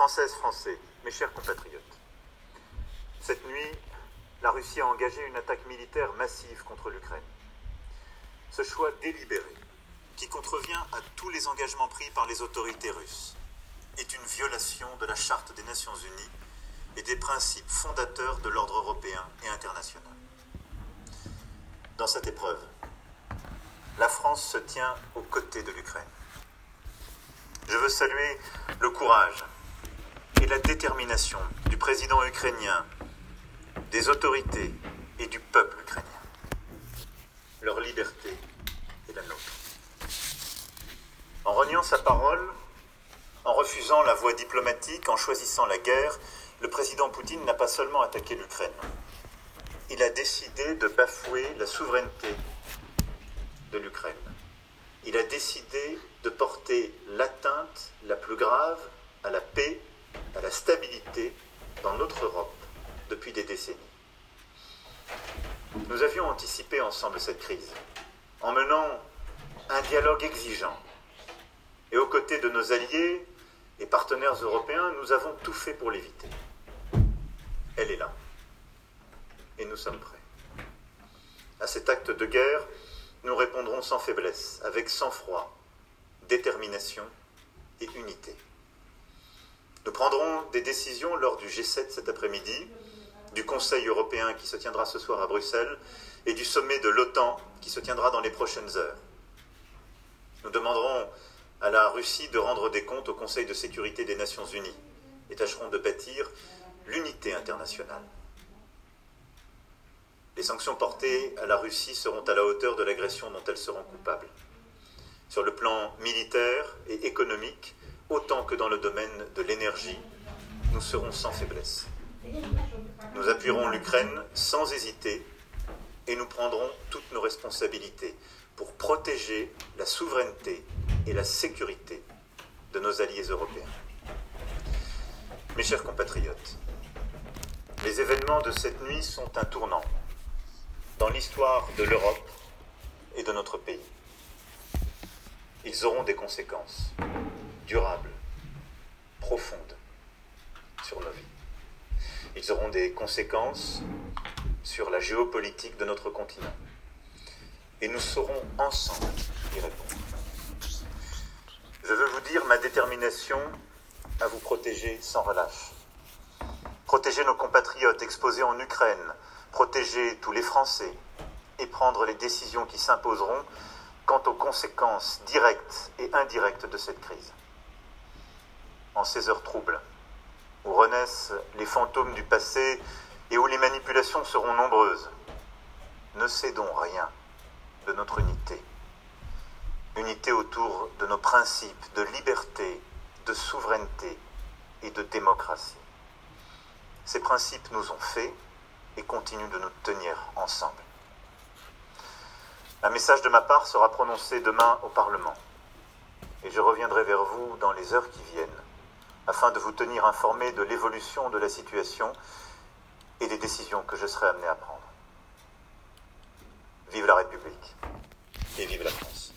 Françaises, Français, mes chers compatriotes, cette nuit, la Russie a engagé une attaque militaire massive contre l'Ukraine. Ce choix délibéré, qui contrevient à tous les engagements pris par les autorités russes, est une violation de la Charte des Nations Unies et des principes fondateurs de l'ordre européen et international. Dans cette épreuve, la France se tient aux côtés de l'Ukraine. Je veux saluer le courage et la détermination du président ukrainien, des autorités et du peuple ukrainien. Leur liberté est la nôtre. En reniant sa parole, en refusant la voie diplomatique, en choisissant la guerre, le président Poutine n'a pas seulement attaqué l'Ukraine. Il a décidé de bafouer la souveraineté de l'Ukraine. Il a décidé de porter l'atteinte la plus grave à la paix, à la stabilité dans notre Europe depuis des décennies. Nous avions anticipé ensemble cette crise en menant un dialogue exigeant. Et aux côtés de nos alliés et partenaires européens, nous avons tout fait pour l'éviter. Elle est là. Et nous sommes prêts. À cet acte de guerre, nous répondrons sans faiblesse, avec sang-froid, détermination et unité. Nous prendrons des décisions lors du G7 cet après-midi, du Conseil européen qui se tiendra ce soir à Bruxelles et du sommet de l'OTAN qui se tiendra dans les prochaines heures. Nous demanderons à la Russie de rendre des comptes au Conseil de sécurité des Nations Unies et tâcherons de bâtir l'unité internationale. Les sanctions portées à la Russie seront à la hauteur de l'agression dont elles seront coupables. Sur le plan militaire et économique, autant que dans le domaine de l'énergie, nous serons sans faiblesse. Nous appuierons l'Ukraine sans hésiter et nous prendrons toutes nos responsabilités pour protéger la souveraineté et la sécurité de nos alliés européens. Mes chers compatriotes, les événements de cette nuit sont un tournant dans l'histoire de l'Europe et de notre pays. Ils auront des conséquences durables, profondes sur nos vies. Ils auront des conséquences sur la géopolitique de notre continent. Et nous saurons ensemble y répondre. Je veux vous dire ma détermination à vous protéger sans relâche. Protéger nos compatriotes exposés en Ukraine, protéger tous les Français et prendre les décisions qui s'imposeront quant aux conséquences directes et indirectes de cette crise. En ces heures troubles, où renaissent les fantômes du passé et où les manipulations seront nombreuses, ne cédons rien de notre unité. Unité autour de nos principes de liberté, de souveraineté et de démocratie. Ces principes nous ont fait et continuent de nous tenir ensemble. Un message de ma part sera prononcé demain au Parlement et je reviendrai vers vous dans les heures qui viennent afin de vous tenir informé de l'évolution de la situation et des décisions que je serai amené à prendre. Vive la République et vive la France.